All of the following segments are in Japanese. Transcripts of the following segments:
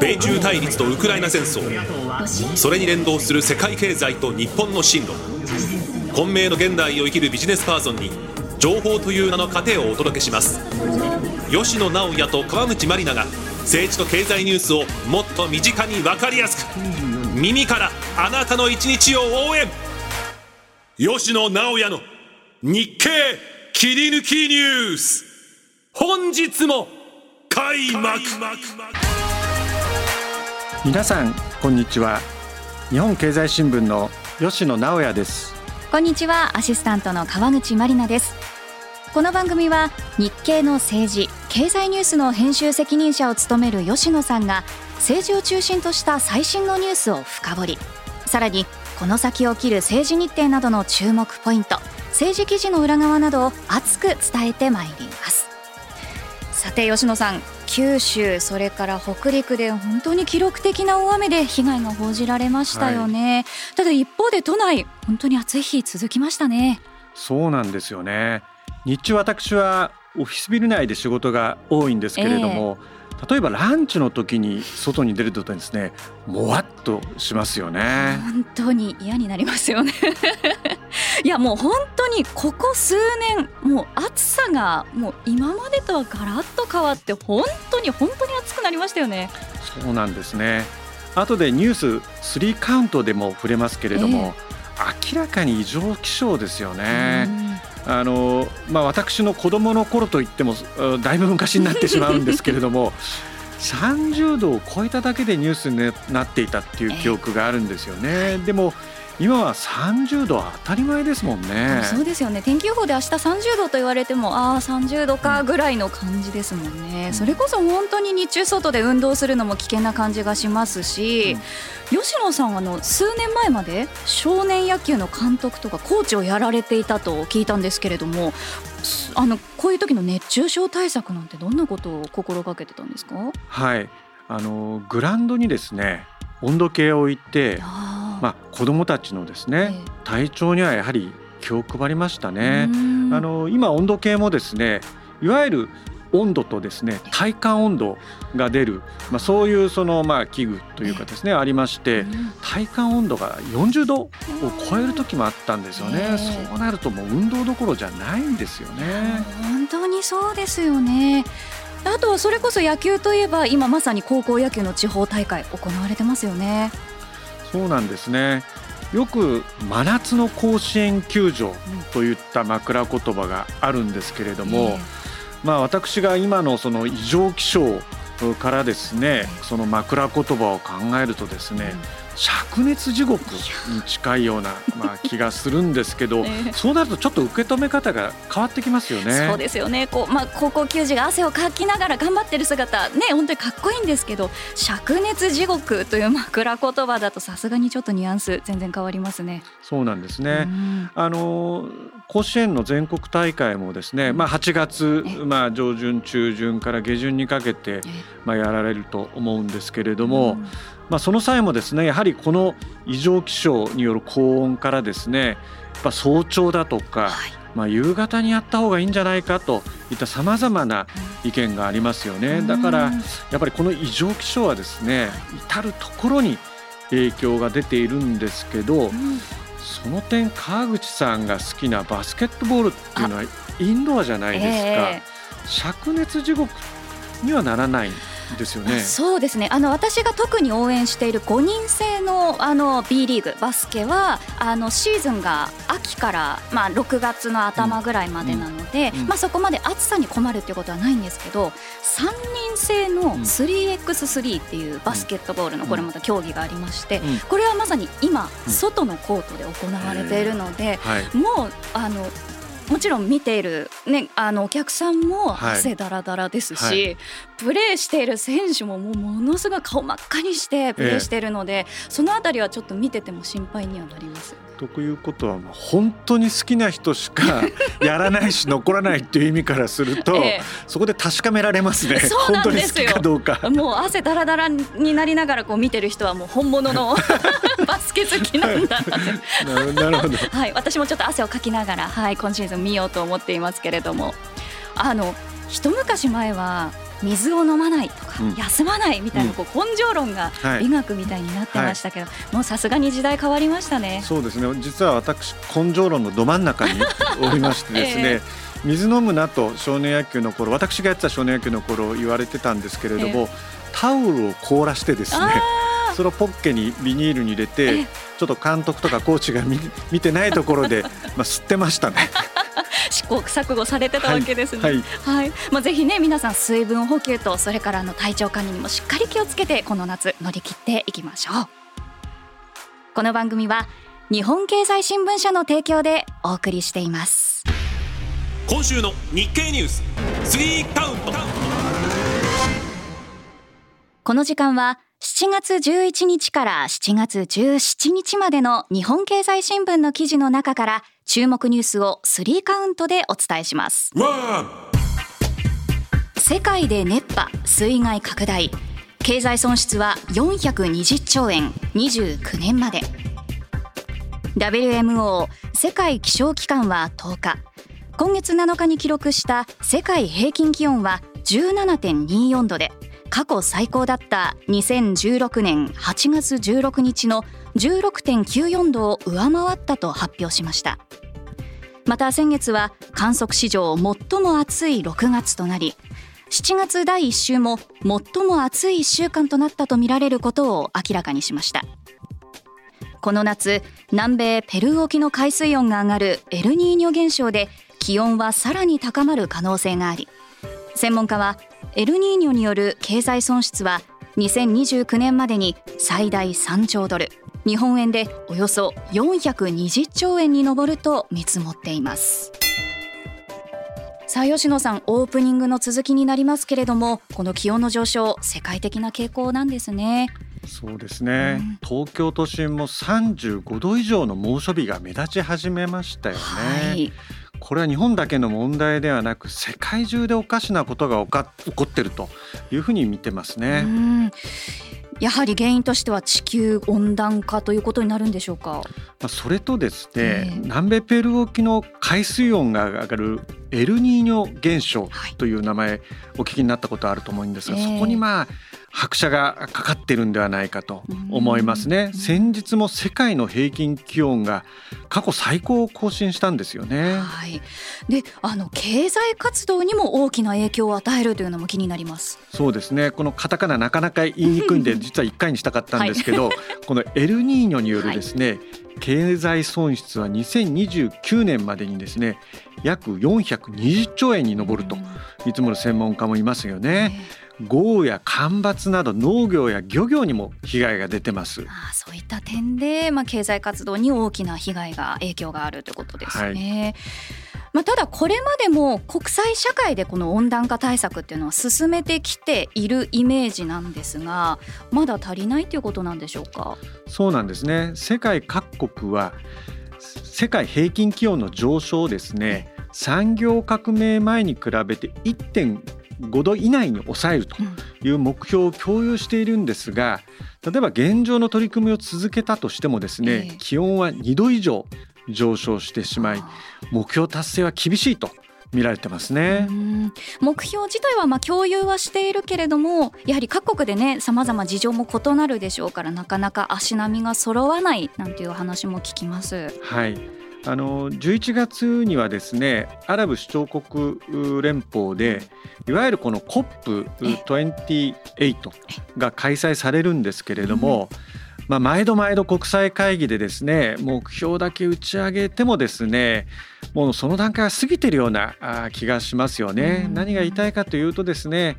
米中対立とウクライナ戦争。それに連動する世界経済と日本の進路。混迷の現代を生きるビジネスパーソンに情報という名の糧をお届けします。吉野直也と川口真里奈が政治と経済ニュースをもっと身近に分かりやすく。耳からあなたの一日を応援。吉野直也の日経切り抜きニュース。本日も開幕。皆さんこんにちは。日本経済新聞の吉野直也です。こんにちはアシスタントの川口真里奈です。この番組は日経の政治経済ニュースの編集責任者を務める吉野さんが政治を中心とした最新のニュースを深掘り。さらにこの先起きる政治日程などの注目ポイント政治記事の裏側などを熱く伝えてまいりますさて吉野さん九州それから北陸で本当に記録的な大雨で被害が報じられましたよね、はい、ただ一方で都内本当に暑い日続きましたね。そうなんですよね。日中私はオフィスビル内で仕事が多いんですけれども、えー、例えばランチの時に外に出るとですねもわっとしますよね。本当に嫌になりますよね。いやもう本当にここ数年もう暑さがもう今までとはガラッと変わって本当に本当に暑くなりましたよね。そうなんですね。後でニュース3カウントでも触れますけれども、えー、明らかに異常気象ですよね。あのまあ、私の子供の頃といってもだいぶ昔になってしまうんですけれども 30度を超えただけでニュースになっていたっていう記憶があるんですよね。でも今は30度当たり前ですもんね。そうですよね。天気予報で明日30度と言われても、ああ30度かぐらいの感じですもんね。うん、それこそ本当に日中外で運動するのも危険な感じがしますし、うん、吉野さんあの数年前まで少年野球の監督とかコーチをやられていたと聞いたんですけれども、あのこういう時の熱中症対策なんてどんなことを心がけてたんですか？はい、あのグラウンドにですね温度計を置いて。まあ、子どもたちのですね、体調にはやはり気を配りましたね。あの今温度計もですねいわゆる温度とですね体感温度が出る、まあ、そういうそのまあ器具というかですね、ありまして体感温度が40度を超える時もあったんですよね、そうなるともう運動どころじゃないんですよね。本当にそうですよねあとはそれこそ野球といえば今まさに高校野球の地方大会行われてますよね。そうなんですね。よく真夏の甲子園球場といった枕言葉があるんですけれども、まあ私が今のその異常気象からですねその枕言葉を考えるとですね、灼熱地獄に近いような まあ気がするんですけど、ね、そうなるとちょっと受け止め方が変わってきますよね。そうですよね。こうまあ高校球児が汗をかきながら頑張ってる姿ね本当にかっこいいんですけど灼熱地獄という枕言葉だとさすがにちょっとニュアンス全然変わりますね。そうなんですね。あの甲子園の全国大会もですね、まあ8月まあ上旬中旬から下旬にかけてまあやられると思うんですけれども。まあ、その際もですねやはりこの異常気象による高温からですねやっぱ早朝だとか、はい、まあ、夕方にやった方がいいんじゃないかといったさまざまな意見がありますよね。だからやっぱりこの異常気象はですね至る所に影響が出ているんですけど、うん、その点川口さんが好きなバスケットボールっていうのはインドアじゃないですか、えー、灼熱地獄にはならないですよね。そうですね。あの私が特に応援している5人制のあの B リーグバスケはあのシーズンが秋からまあ6月の頭ぐらいまでなので、うんうん、まあそこまで暑さに困るっていうことはないんですけど、3人制の 3x3 っていうバスケットボールのこれまた競技がありまして、これはまさに今外のコートで行われているので、もうあのもちろん見ている、ね、あのお客さんも汗だらだらですし、はいはい、プレーしている選手ももうものすごい顔真っ赤にしてプレーしているので、えー、そのあたりはちょっと見てても心配にはなります。ということは本当に好きな人しか やらないし残らないっていう意味からすると、ええ、そこで確かめられますね。本当に好きかどうか。もう汗だらだらになりながらこう見てる人はもう本物の バスケ好きなんだなってなるほど、はい、私もちょっと汗をかきながら、はい、今シーズン見ようと思っていますけれども。あの一昔前は水を飲まないとか、うん、休まないみたいなこう根性論が美学みたいになってましたけど、はい、もうさすがに時代変わりましたね。そうですね。実は私根性論のど真ん中におりましてですね、えー水飲むなと少年野球の頃私がやってた少年野球の頃言われてたんですけれども、えー、タオルを凍らしてですねそれをポッケにビニールに入れてちょっと監督とかコーチが見見てないところで、まあ、吸ってましたね。試行錯誤されてたわけですね。はい、はい、まあ、ぜひね皆さん水分補給とそれからの体調管理にもしっかり気をつけてこの夏乗り切っていきましょう。この番組は日本経済新聞社の提供でお送りしています。今週の日経ニュース3カウント。この時間は7月11日から7月17日までの日本経済新聞の記事の中から注目ニュースを3カウントでお伝えします。世界で熱波水害拡大経済損失は420兆円29年まで。WMO 世界気象機関は10日。今月7日に記録した世界平均気温は17.24度で過去最高だった2016年8月16日の16.94度を上回ったと発表しましたまた先月は観測史上最も暑い6月となり7月第1週も最も暑い1週間となったとみられることを明らかにしました。この夏南米ペルー沖の海水温が上がるエルニーニョ現象で気温はさらに高まる可能性があり専門家はエルニーニョによる経済損失は2029年までに最大3兆ドル日本円でおよそ420兆円に上ると見積もっています。さあ吉野さんオープニングの続きになりますけれどもこの気温の上昇世界的な傾向なんですね。そうですね、うん、東京都心も35度以上の猛暑日が目立ち始めましたよね、はい。これは日本だけの問題ではなく世界中でおかしなことが起こっているというふうに見てますね。やはり原因としては地球温暖化ということになるんでしょうか？まあ、それとですね、えー、南米ペルー沖の海水温が上がるエルニーニョ現象という名前お聞きになったことあると思うんですが、そこにまあ拍車がかかってるんではないかと思いますね。先日も世界の平均気温が過去最高を更新したんですよね。はい。で、あの経済活動にも大きな影響を与えるというのも気になります。そうですね。このカタカナなかなか言いにくいんで 実は一回にしたかったんですけど、はい、このエルニーニョによるですね、はい、経済損失は2029年までにですね約420兆円に上ると見積もる専門家もいますよね。豪雨や干ばつなど農業や漁業にも被害が出てます。あそういった点で、まあ、経済活動に大きな被害が影響があるということですね。はい、まあ、ただこれまでも国際社会でこの温暖化対策っていうのは進めてきているイメージなんですがまだ足りないということなんでしょうか？そうなんですね。世界各国は世界平均気温の上昇をですね産業革命前に比べて5度以内に抑えるという目標を共有しているんですが例えば現状の取り組みを続けたとしてもですね、気温は2度以上上昇してしまい目標達成は厳しいと見られてますね。目標自体はまあ共有はしているけれどもやはり各国でねさまざま事情も異なるでしょうからなかなか足並みが揃わないなんていう話も聞きます。はいあの11月にはですねアラブ首長国連邦でいわゆるこの COP28 が開催されるんですけれども、まあ、毎度毎度国際会議でですね目標だけ打ち上げてもですねもうその段階は過ぎてるような気がしますよね。何が言いたいかというとですね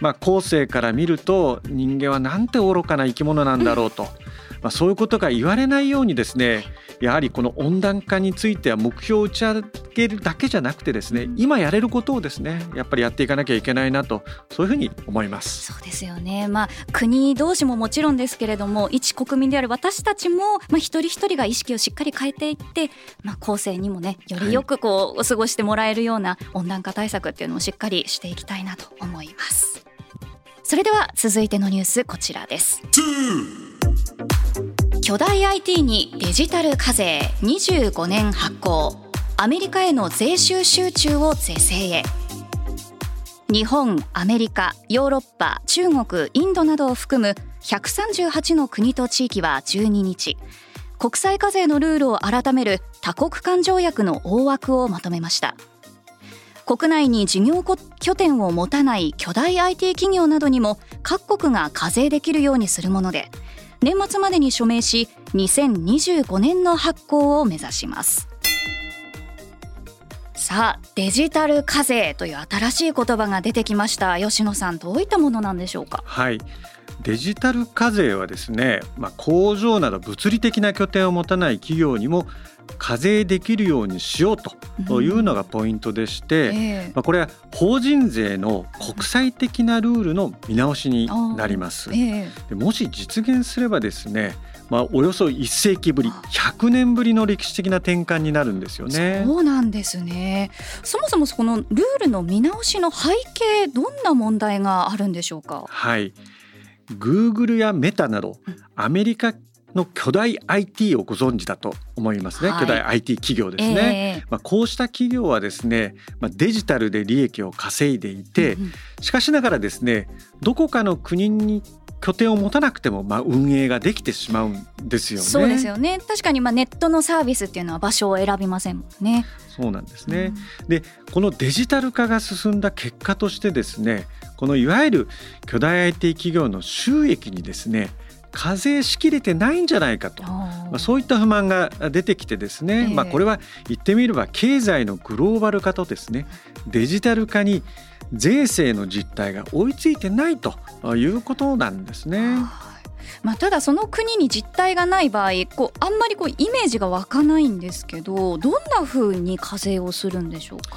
まあ、後世から見ると人間はなんて愚かな生き物なんだろうと。まあ、そういうことが言われないようにですねやはりこの温暖化については目標を打ち上げるだけじゃなくてですね今やれることをですねやっぱりやっていかなきゃいけないなとそういうふうに思います。そうですよね、まあ、国同士ももちろんですけれども一国民である私たちも、まあ、一人一人が意識をしっかり変えていって、まあ、後世にもねよりよくこう、過ごしてもらえるような温暖化対策っていうのをしっかりしていきたいなと思います。それでは続いてのニュースこちらです巨大 IT にデジタル課税25年発行。アメリカへの税収集中を是正へ。日本アメリカヨーロッパ中国インドなどを含む138の国と地域は12日。国際課税のルールを改める多国間条約の大枠をまとめました。国内に事業拠点を持たない巨大 IT 企業などにも各国が課税できるようにするもので年末までに署名し2025年の発行を目指します。さあデジタル課税という新しい言葉が出てきました。吉野さんどういったものなんでしょうか？はい。デジタル課税はですね、まあ、工場など物理的な拠点を持たない企業にも課税できるようにしようというのがポイントでして、うんえ。ー、まあ、これは法人税の国際的なルールの見直しになります。えー、もし実現すればですねまあ、およそ1世紀ぶり100年ぶりの歴史的な転換になるんですよね。そうなんですね。そもそもこのルールの見直しの背景どんな問題があるんでしょうか？はいグーグルやメタなどアメリカの巨大 IT をご存知だと思いますね、はい、巨大 IT 企業ですね、えー、まあ、こうした企業はですね、まあ、デジタルで利益を稼いでいて、しかしながらですねどこかの国に拠点を持たなくてもまあ運営ができてしまうんですよね。そうですよね。確かにまあネットのサービスっていうのは場所を選びませんもんね。そうなんですね。うん、でこのデジタル化が進んだ結果としてですね、このいわゆる巨大 IT 企業の収益にですね。課税しきれてないんじゃないかと、まあ、そういった不満が出てきてですね、えー、まあ、これは言ってみれば経済のグローバル化とですねデジタル化に税制の実態が追いついてないということなんですね。まあ、ただその国に実態がない場合こうあんまりこうイメージが湧かないんですけどどんなふうに課税をするんでしょうか？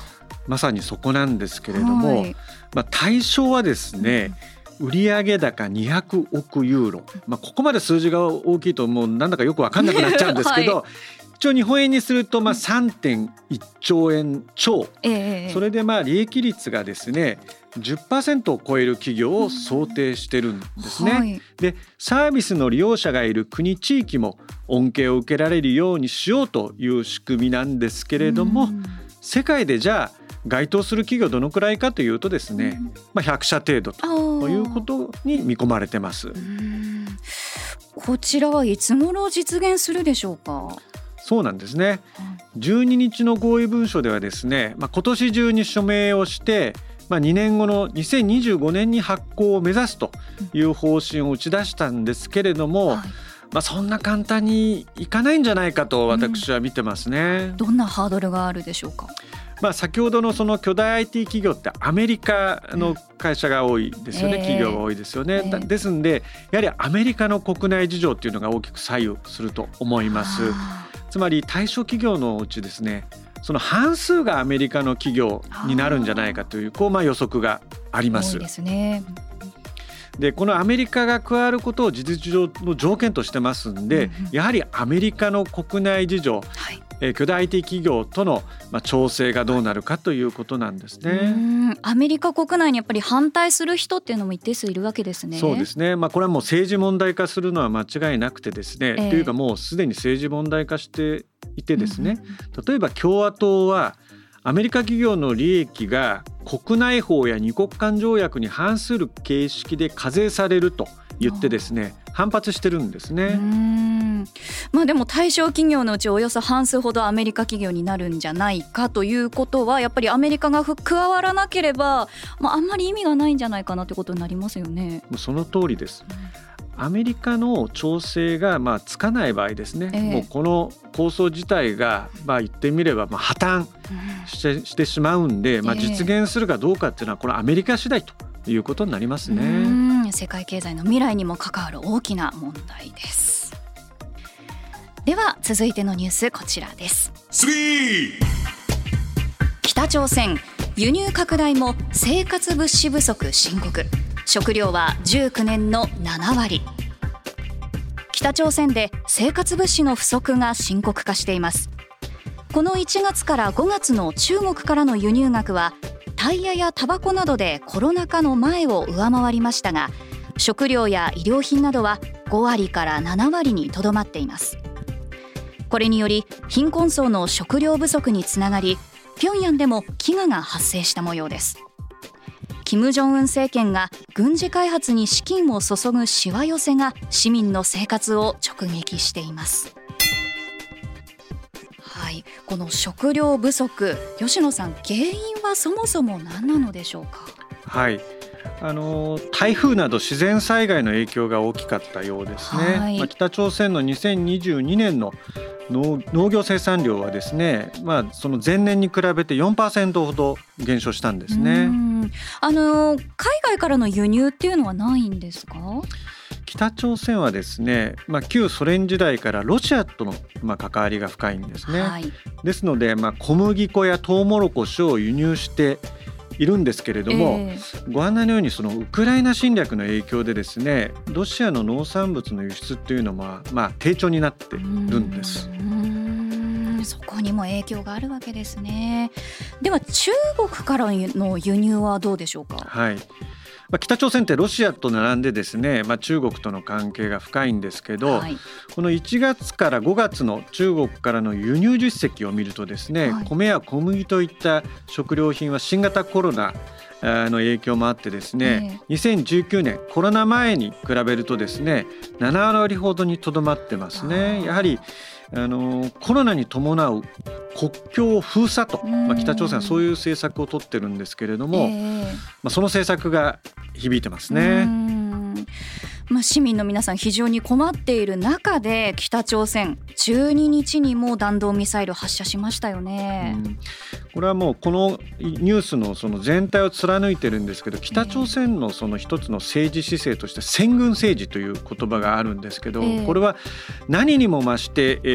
まさにそこなんですけれども、はい、まあ、対象はですね、うん、売上高200億ユーロ、まあ、ここまで数字が大きいともうなんだかよく分かんなくなっちゃうんですけど、はい。一応日本円にするとまあ3.1兆円超、えー、それでまあ利益率がですね10%を超える企業を想定してるんですね。はい、でサービスの利用者がいる国地域も恩恵を受けられるようにしようという仕組みなんですけれども、世界でじゃあ該当する企業どのくらいかというとですね、まあ、100社程度ということに見込まれてます。こちらはいつ頃実現するでしょうか？そうなんですね。12日の合意文書ではですね、まあ、今年中に署名をして、まあ、2年後の2025年に発行を目指すという方針を打ち出したんですけれども、はい、まあ、そんな簡単にいかないんじゃないかと私は見てますね。うん、どんなハードルがあるでしょうか？まあ、先ほどのその巨大 IT 企業ってアメリカの会社が多いですよね、うん、企業が多いですよね、えー、ですんでやはりアメリカの国内事情っていうのが大きく左右すると思います。つまり対象企業のうちですねその半数がアメリカの企業になるんじゃないかというこうまあ予測があります。ですね。でこのアメリカが加わることを事実上の条件としてますんで、うんうん、やはりアメリカの国内事情、はい、え巨大 IT 企業との、まあ、調整がどうなるかということなんですね。アメリカ国内にやっぱり反対する人っていうのも一定数いるわけですね。そうですね。まあこれはもう政治問題化するのは間違いなくてですね。えー、というかもうすでに政治問題化していてですね。例えば共和党はアメリカ企業の利益が国内法や二国間条約に反する形式で課税されると言ってですね反発してるんですね。まあでも対象企業のうちおよそ半数ほどアメリカ企業になるんじゃないかということはやっぱりアメリカが加わらなければ、まあ、あんまり意味がないんじゃないかなということになりますよね。その通りです。アメリカの調整がまあつかない場合ですね、えー、もうこの構想自体がまあ言ってみればまあ破綻して,、してしまうんで、まあ、実現するかどうかっていうのはこれアメリカ次第ということになりますね。世界経済の未来にも関わる大きな問題です。では続いてのニュースこちらです。北朝鮮輸入拡大も生活物資不足深刻。食料は19年の7割北朝鮮で生活物資の不足が深刻化していますこの1月から5月の中国からの輸入額はタイヤやタバコなどでコロナ禍の前を上回りましたが食料や衣料品などは5割から7割にとどまっています。これにより貧困層の食料不足につながり平壌でも飢餓が発生した模様です。金正恩政権が軍事開発に資金を注ぐしわ寄せが市民の生活を直撃しています。はい。この食料不足吉野さん原因はそもそも何なのでしょうか？はい。あの台風など自然災害の影響が大きかったようですね、はい、まあ、北朝鮮の2022年の農業生産量はですね、まあ、その前年に比べて4%ほど減少したんですね。あの海外からの輸入っていうのはないんですか？北朝鮮はですね、まあ、旧ソ連時代からロシアとの、まあ、関わりが深いんですね。はい、ですので、まあ、小麦粉やトウモロコシを輸入しているんですけれども、えー、ご案内のようにそのウクライナ侵略の影響でですねロシアの農産物の輸出っていうのは、まあ、低調になってるんです。そこにも影響があるわけですね。では中国からの輸入はどうでしょうか？はい。まあ、北朝鮮ってロシアと並んでですね、まあ、中国との関係が深いんですけど、はい、この1月から5月の中国からの輸入実績を見るとですね、はい、米や小麦といった食料品は新型コロナの影響もあってですね、えー、2019年コロナ前に比べるとですね7割ほどにとどまってますね。やはりあのコロナに伴う国境封鎖と、まあ、北朝鮮はそういう政策を取ってるんですけれども、えー、まあ、その政策が響いてますね。まあ、市民の皆さん非常に困っている中で北朝鮮12日にも弾道ミサイル発射しましたよね。うん、これはもうこのニュースのその全体を貫いてるんですけど北朝鮮のその一つの政治姿勢として先軍政治という言葉があるんですけど、これは何にも増して、え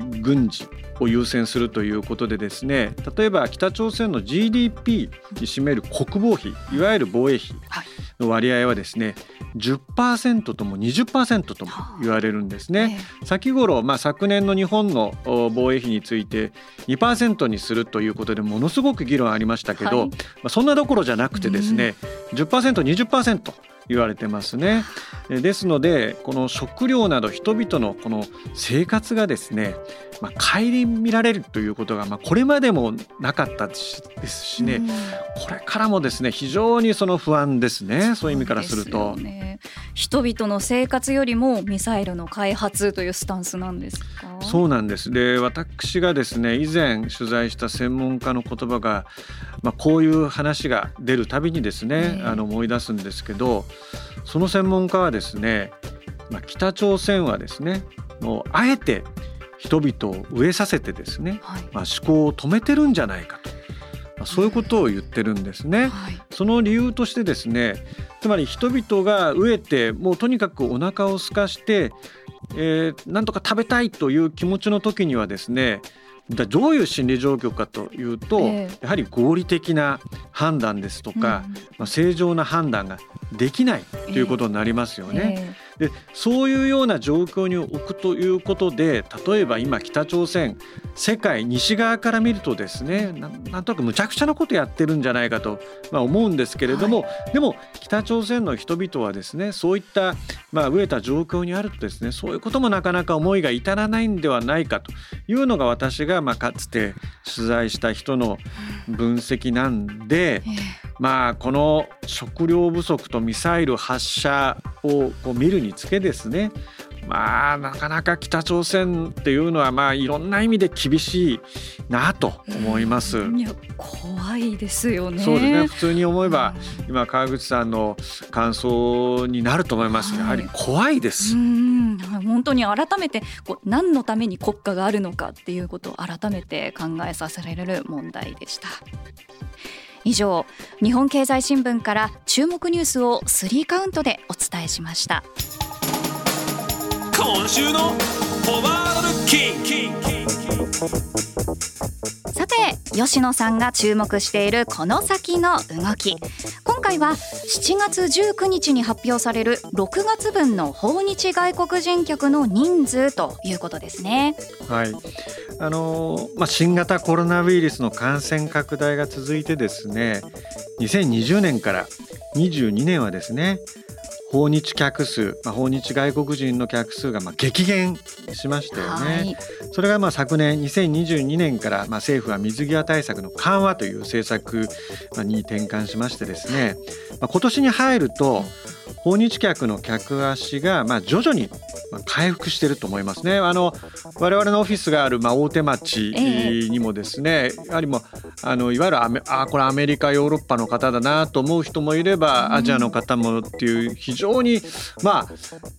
ー、軍事を優先するということでですね例えば北朝鮮の GDP に占める国防費いわゆる防衛費の割合はですね10%とも20%とも言われるんですね。先頃、まあ、昨年の日本の防衛費について2%にするということでものすごく議論ありましたけど、はい、まあ、そんなどころじゃなくてですね、うん、10%20% 言われてますね。ですのでこの食料など人々のこの生活がですね、まあ、顧みられるということが、まあ、これまでもなかったですしね、これからもですね非常にその不安ですねそういう意味からすると。人々の生活よりもミサイルの開発というスタンスなんですか？そうなんですで私がですね以前取材した専門家の言葉が、まあ、こういう話が出るたびにですね、あの思い出すんですけどその専門家はですね、まあ、北朝鮮はですねもうあえて人々を飢えさせてですね、はい、まあ、思考を止めてるんじゃないかと。まあ、そういうことを言ってるんですね、はい、その理由としてですねつまり人々が飢えてもうとにかくお腹を空かして、えー、なんとか食べたいという気持ちの時にはですねどういう心理状況かというと、えー、やはり合理的な判断ですとか、うん、まあ、正常な判断ができないということになりますよね。えーえ。ーでそういうような状況に置くということで例えば今北朝鮮世界西側から見るとですねなんとなくむちゃくちゃなことやってるんじゃないかと、まあ、思うんですけれども、はい、でも北朝鮮の人々はですねそういった、まあ、飢えた状況にあるとですねそういうこともなかなか思いが至らないんではないかというのが私がまあかつて取材した人の分析なんで。まあこの食料不足とミサイル発射をこう見るにつけですねまあなかなか北朝鮮っていうのはまあいろんな意味で厳しいなと思います。いや怖いですよね。そうですね。普通に思えば、今川口さんの感想になると思います。やはり怖いです。うん本当に改めてこう何のために国家があるのかっていうことを改めて考えさせられる問題でした。以上日本経済新聞から注目ニュースを3カウントでお伝えしました。今週のホバードキさて吉野さんが注目しているこの先の動き。今回は7月19日に発表される6月分の訪日外国人客の人数ということですね。はい。あのまあ、新型コロナウイルスの感染拡大が続いてですね2020年から22年はですね訪日客数、まあ、訪日外国人の客数がまあ激減しましたよね。はい、それがまあ昨年2022年からまあ政府は水際対策の緩和という政策に転換しましてですね、まあ、今年に入ると訪日客の客足がまあ徐々に回復していると思いますね。あの我々のオフィスがあるまあ大手町にもですね、やはりもあのいわゆるアメあこれアメリカヨーロッパの方だなと思う人もいればアジアの方もっていう非常にまあ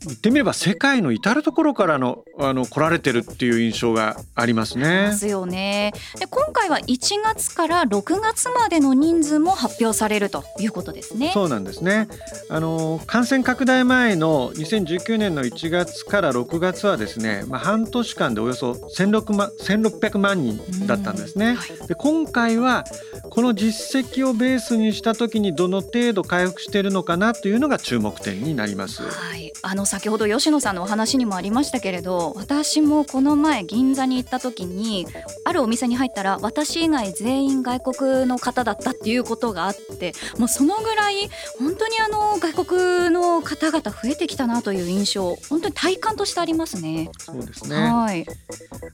言ってみれば世界の至る所からのあの来られてるっていう印象がありますね。ですよね。で今回は1月から6月までの人数も発表されるということですね。そうなんですね。あの感染拡大前の2019年の1月から6月はですね、まあ、半年間でおよそ16万1600万人だったんですね。で今回はこの実績をベースにした時にどの程度回復しているのかなというのが注目点になります。はい、あの先ほど吉野さんのお話にもありましたけれど私もこの前銀座に行った時にあるお店に入ったら私以外全員外国の方だったっていうことがあってもうそのぐらい本当にあの外国の方々増えてきたなという印象本当に体感としてありますね。そうですね。はい。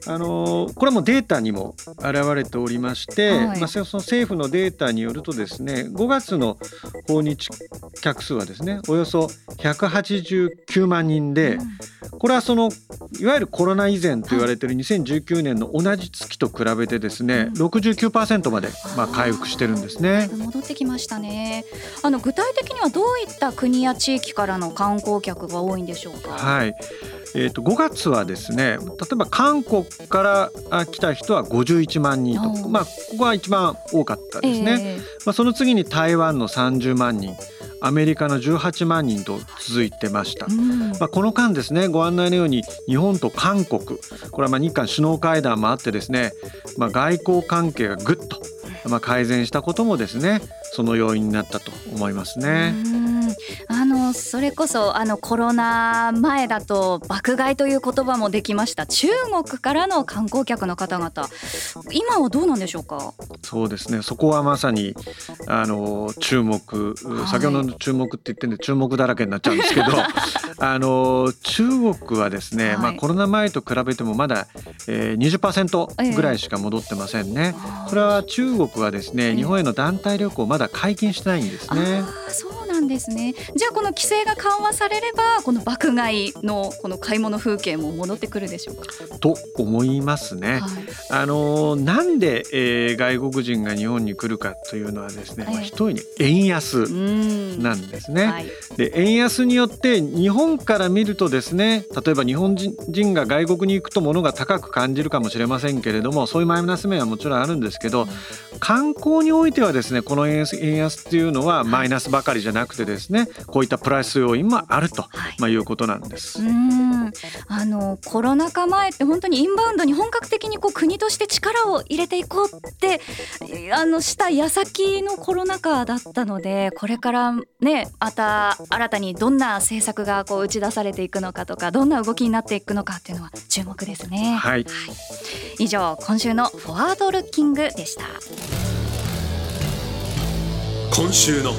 あのこれもデータにも現れておりまして、はい、まあその政府のデータによるとですね、5月の訪日客数はですね、およそ189万人で、うん、これはそのいわゆるコロナ以前と言われている2019年の同じ月と比べてですね、うん、69%までまあ回復してるんですね。戻ってきましたね。あの具体的にはどういった国や地域からの観光客が多いんでしょうか？はい。えー、と5月はですね例えば韓国から来た人は51万人と、まあ、ここが一番多かったですね、えー、まあ、その次に台湾の30万人アメリカの18万人と続いてました、うん、まあ、この間ですねご案内のように日本と韓国。これはまあ日韓首脳会談もあってですね、まあ、外交関係がぐっとまあ改善したこともですねその要因になったと思いますね。あのそれこそあのコロナ前だと爆買いという言葉もできました。中国からの観光客の方々。今はどうなんでしょうか？そうですね。そこはまさにあの注目、先ほどの注目って言ってんで注目だらけになっちゃうんですけど あの中国はですね、はい、まあ、コロナ前と比べてもまだ、えー、20%ぐらいしか戻ってませんね、えー、それは中国はですね日本への団体旅行まだ解禁してないんですね。そうなんですね。じゃあこの規制が緩和されればこの爆買いのこの買い物風景も戻ってくるでしょうか？と思いますね。はい、あのなんで、えー、外国人が日本に来るかというのはですね、まあ、一重に円安なんですね。はい、で円安によって日本から見るとですね例えば日本人が外国に行くと物が高く感じるかもしれませんけれどもそういうマイナス面はもちろんあるんですけど、うん、観光においてはですねこの円安円安っていうのはマイナスばかりじゃなくてですねこういったプラス要因もあると、はいまあ、いうことなんです。うんあのコロナ禍前って本当にインバウンドに本格的にこう国として力を入れていこうってあのした矢先のコロナ禍だったのでこれからねまた新たにどんな政策がこう打ち出されていくのかとかどんな動きになっていくのかっていうのは注目ですね。はい、はい、以上今週のフォワードルッキングでした。今週の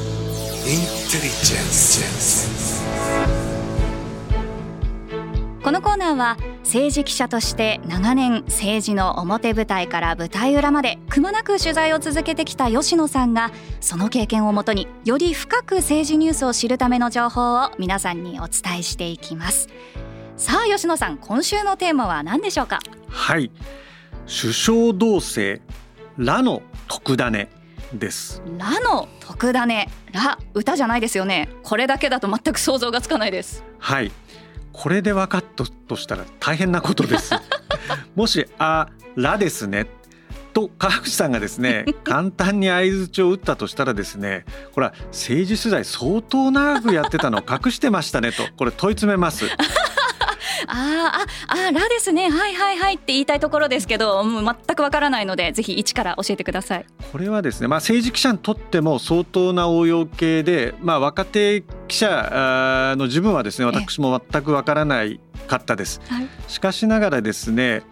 このコーナーは政治記者として長年政治の表舞台から舞台裏までくまなく取材を続けてきた吉野さんがその経験をもとにより深く政治ニュースを知るための情報を皆さんにお伝えしていきます。さあ吉野さん今週のテーマは何でしょうか？はい首相同棲らの特ダネ。です。ラの特ダネ。ラ歌じゃないですよね。これだけだと全く想像がつかないです。はい。これで分かったとしたら大変なことです。もしあラですね。と川口さんがですね 簡単に相槌を打ったとしたらですねこれは政治取材相当長くやってたのを隠してましたねとこれ問い詰めますあああらですね。はいはいはい。って言いたいところですけどもう全くわからないのでぜひ一から教えてください。これはですね、まあ、政治記者にとっても相当な応用系で、まあ、若手記者の自分はですね私も全くわからないかったです、はい、しかしながらですね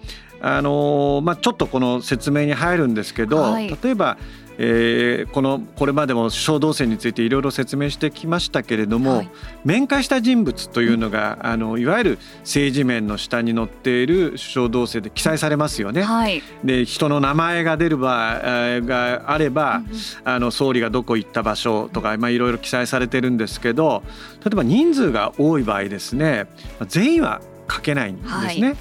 あのまあ、ちょっとこの説明に入るんですけど、はい、例えばえー、このこれまでも首相動静についていろいろ説明してきましたけれども、はい、面会した人物というのが、あのいわゆる政治面の下に載っている首相動静で記載されますよね。はい、で人の名前が出る場があれば、あの総理がどこ行った場所とか、まあ、いろいろ記載されてるんですけど例えば人数が多い場合ですね全員は書けないんですね。はい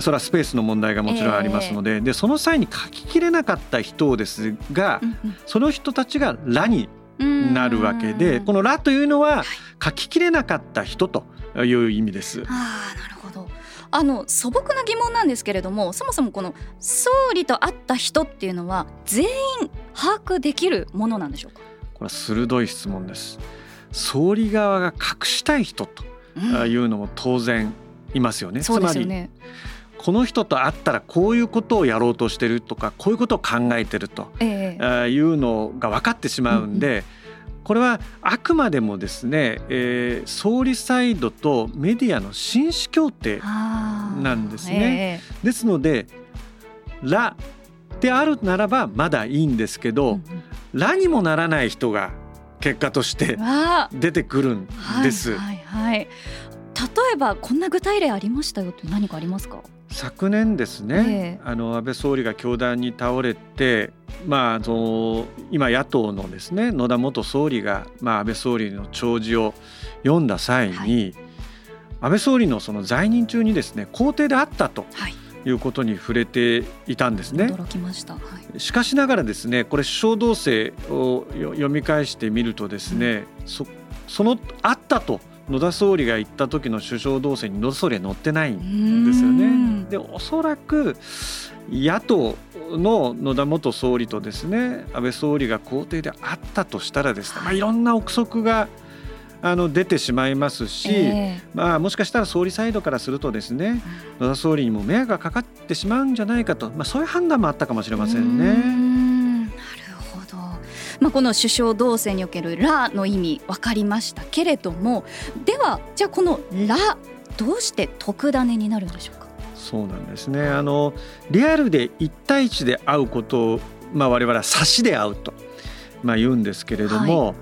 それはスペースの問題がもちろんありますのでえー、でその際に書ききれなかった人ですが、うんうん、その人たちが「ら」になるわけでこの「ら」というのは書ききれなかった人という意味です。あなるほど。あの素朴な疑問なんですけれどもそもそもこの総理と会った人っていうのは全員把握できるものなんでしょうか？これは鋭い質問です。総理側が隠したい人というのも当然いますよね、うん、つまりこの人と会ったらこういうことをやろうとしてるとかこういうことを考えてるというのが分かってしまうんで、これはあくまでもですね、えー、総理サイドとメディアの紳士協定なんですね。ですので「ら」であるならばまだいいんですけど「ら」にもならない人が結果として出てくるんです。はい、はい、例えばこんな具体例ありましたよって何かありますか？昨年ですね、えー、あの安倍総理が凶弾に倒れて、まあ、その今野党のですね野田元総理が、まあ、安倍総理の弔辞を読んだ際に、はい、安倍総理のその在任中にですね公邸であったと。い。うことに触れていたんですね。驚きました、はい、しかしながらですねこれ首相動静を読み返してみるとですね、うん、そそのあったと野田総理が行った時の首相動静に野田総理は乗ってないんですよね。でおそらく野党の野田元総理とですね安倍総理が公邸であったとしたらですね、まあ、いろんな憶測があの出てしまいますし、えー、まあ、もしかしたら総理サイドからするとですね野田総理にも迷惑がかかってしまうんじゃないかと、まあ、そういう判断もあったかもしれませんね。まあ、この首相動静における「ら」の意味分かりましたけれどもではじゃあこの「ら」どうして特ダネになるんでしょうか？そうなんですね。あのリアルで1対1で会うことを、まあ、我々は差しで会うと、まあ、言うんですけれども、はい、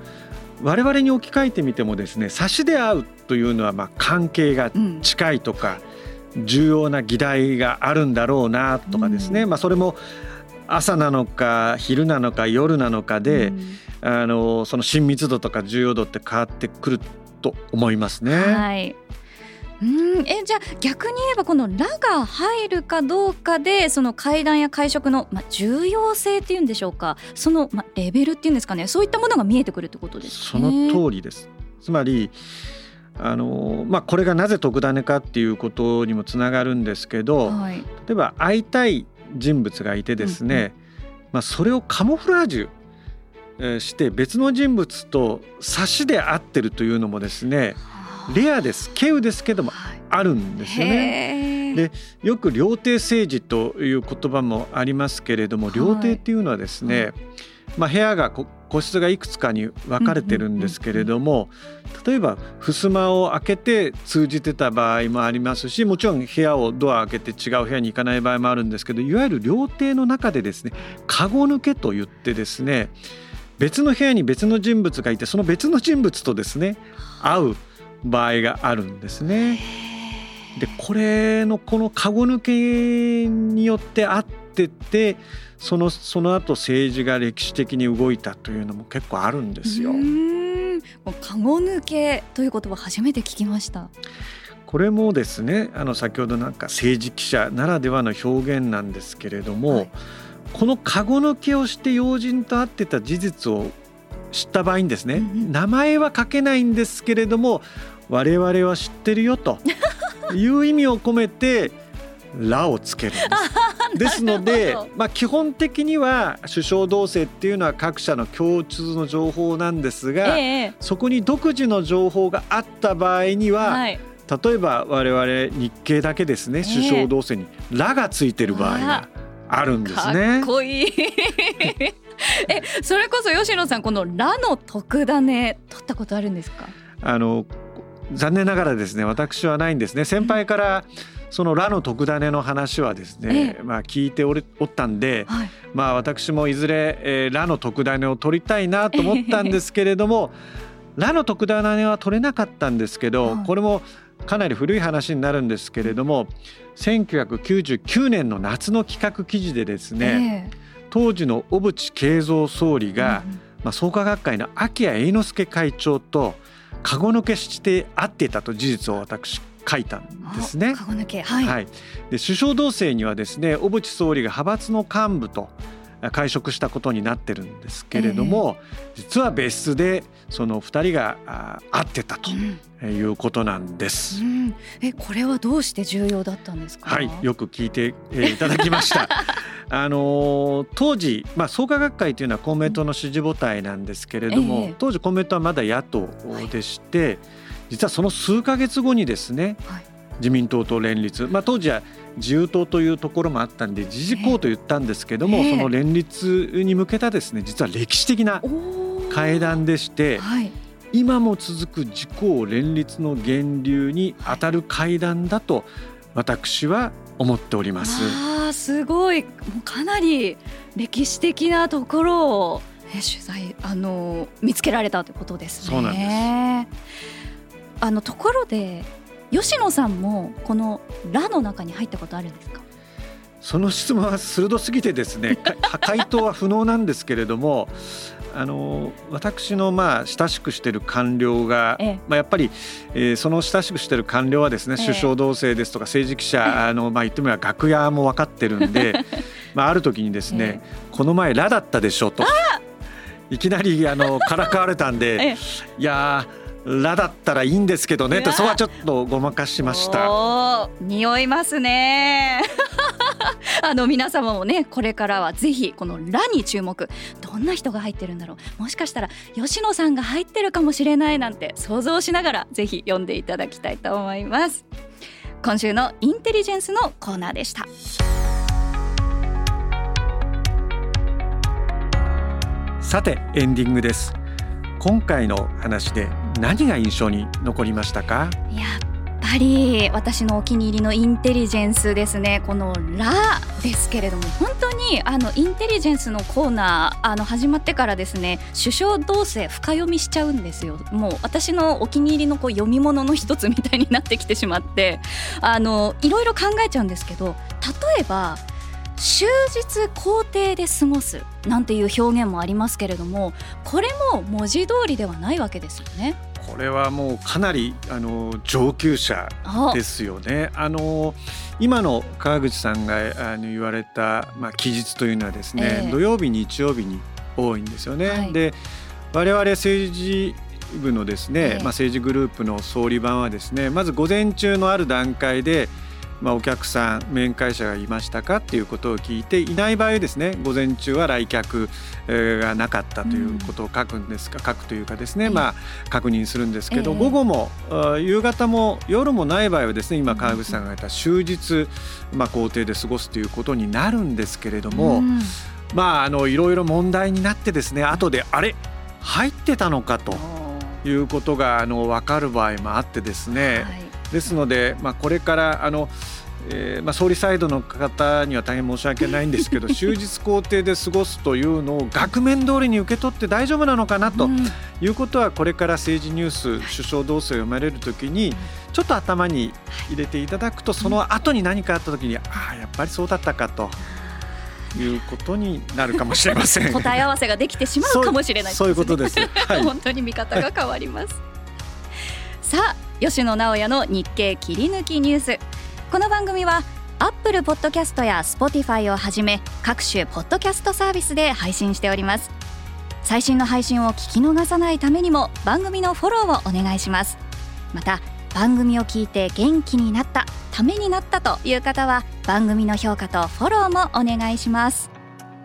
我々に置き換えてみてもですね差しで会うというのはまあ関係が近いとか、うん、重要な議題があるんだろうなとかですね、うん、まあ、それも朝なのか昼なのか夜なのかで、うん、あのその親密度とか重要度って変わってくると思いますね。はい。うん。えじゃあ逆に言えばこの「ら」が入るかどうかでその会談や会食の、ま、重要性っていうんでしょうか。その、ま、レベルっていうんですかね。そういったものが見えてくるってことです、ね、その通りです。つまりあのまあ、これがなぜ特ダネかっていうことにもつながるんですけど、はい、例えば会いたい人物がいてですね、まあ、それをカモフラージュして別の人物と差しで合ってるというのもですねレアです稀有ですけどもあるんですよね。でよく料亭政治という言葉もありますけれども料亭っていうのはですね、はい、まあ、部屋が個室がいくつかに分かれてるんですけれども例えば襖を開けて通じてた場合もありますしもちろん部屋をドア開けて違う部屋に行かない場合もあるんですけどいわゆる料亭の中でですねカゴ抜けと言ってですね別の部屋に別の人物がいてその別の人物とですね会う場合があるんですね。でこれのこのカゴ抜けによって会っててそのその後政治が歴史的に動いたというのも結構あるんですよ。カゴ抜けという言葉初めて聞きました。これもですねあの先ほどなんか政治記者ならではの表現なんですけれども、はい、このカゴ抜けをして要人と会ってた事実を知った場合にですね、うん、名前は書けないんですけれども我々は知ってるよと いう意味を込めて「ら」をつけるんです。ですので、まあ、基本的には首相同棲っていうのは各社の共通の情報なんですが、ええ、そこに独自の情報があった場合には、はい、例えば我々日経だけですね首相同棲に「ら」がついてる場合があるんですね。かっこいい。えそれこそ吉野さんこの「ら」の特ダネ取ったことあるんですか？あの残念ながらですね私はないんですね。先輩からその「ラの特ダネ」の話はですね、まあ、聞いておりおったんで、はい、まあ私もいずれ「えー、ラの特ダネ」を取りたいなと思ったんですけれども「ラの特ダネ」は取れなかったんですけど、これもかなり古い話になるんですけれども1999年の夏の企画記事でですね、えー、当時の小渕恵三総理が、うん、まあ、創価学会の秋谷栄之助会長と籠抜けして会っていたと事実を私書いたんですね。籠抜け。はい、はい、で首相同棲にはですね小渕総理が派閥の幹部と会食したことになってるんですけれども、えー、実は別室でその2人が会ってたということなんです、うん。うん、えこれはどうして重要だったんですか？はい。よく聞いていただきました あの当時、まあ、創価学会というのは公明党の支持母体なんですけれども、えー、当時公明党はまだ野党でして、はい、実はその数か月後にですね、はい、自民党と連立、まあ、当時は自由党というところもあったんで自治公と言ったんですけども、えー、その連立に向けたですね実は歴史的な会談でして、はい、今も続く自公連立の源流に当たる会談だと私は思っております。あすごいかなり歴史的なところを、ね、取材あの見つけられたということですね。そうなんですあのところで吉野さんもこの「ラ」の中に入ったことあるんですか？その質問は鋭すぎてですね回答 は不能なんですけれどもあの私のまあ親しくしている官僚が、ええ、まあ、やっぱり、えー、その親しくしている官僚はですね、え、首相同棲ですとか政治記者、あのまあ、言ってみれば楽屋も分かってるんで、まあ、ある時にですね、この前「ラ」だったでしょと。いきなりあのからかわれたんで、いやーラだったらいいんですけどねとそこはちょっとごまかしました。匂いますね あの皆様もねこれからはぜひこのラに注目。どんな人が入ってるんだろう。もしかしたら吉野さんが入ってるかもしれないなんて想像しながらぜひ読んでいただきたいと思います。今週のインテリジェンスのコーナーでした。さてエンディングです。今回の話で何が印象に残りましたか？やっぱり私のお気に入りのインテリジェンスですねこの「ラ」ですけれども本当にあのインテリジェンスのコーナーあの始まってからですね首相同棲深読みしちゃうんですよもう私のお気に入りのこう読み物の一つみたいになってきてしまってあのいろいろ考えちゃうんですけど例えば終日校庭で過ごすなんていう表現もありますけれどもこれも文字通りではないわけですよね。これはもうかなりあの上級者ですよね。あの今の川口さんがあの言われた、まあ、期日というのはですね、えー、土曜日日曜日に多いんですよね。はい、で我々政治部のですね、えー、まあ、政治グループの総理番はですねまず午前中のある段階でまあ、お客さん面会者がいましたかっていうことを聞いていない場合ですね午前中は来客がなかったということを書くんですか、書くというかですね、まあ、確認するんですけど、午後も夕方も夜もない場合はですね今川口さんが言った終日、まあ、校庭で過ごすということになるんですけれども、まああのいろいろ問題になってですね後であれ？入ってたのかということがあの分かる場合もあってですね、はいですので、まあ、これからあの、えーまあ、総理サイドの方には大変申し訳ないんですけど 終日校庭で過ごすというのを額面通りに受け取って大丈夫なのかなということはこれから政治ニュース首相同棲を読まれるときにちょっと頭に入れていただくとその後に何かあったときにああやっぱりそうだったかと。いうことになるかもしれません。答え合わせができてしまうかもしれない、ね、そういうことです、はい、本当に見方が変わります、さあ吉野直也の日経切り抜きニュース。この番組は Apple Podcast や Spotify をはじめ各種ポッドキャストサービスで配信しております。最新の配信を聞き逃さないためにも番組のフォローをお願いします。また番組を聞いて元気になったためになったという方は番組の評価とフォローもお願いします。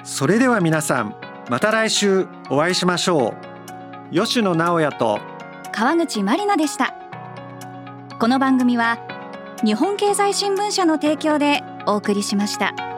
それでは皆さんまた来週お会いしましょう。吉野直也と川口まりなでしたこの番組は日本経済新聞社の提供でお送りしました。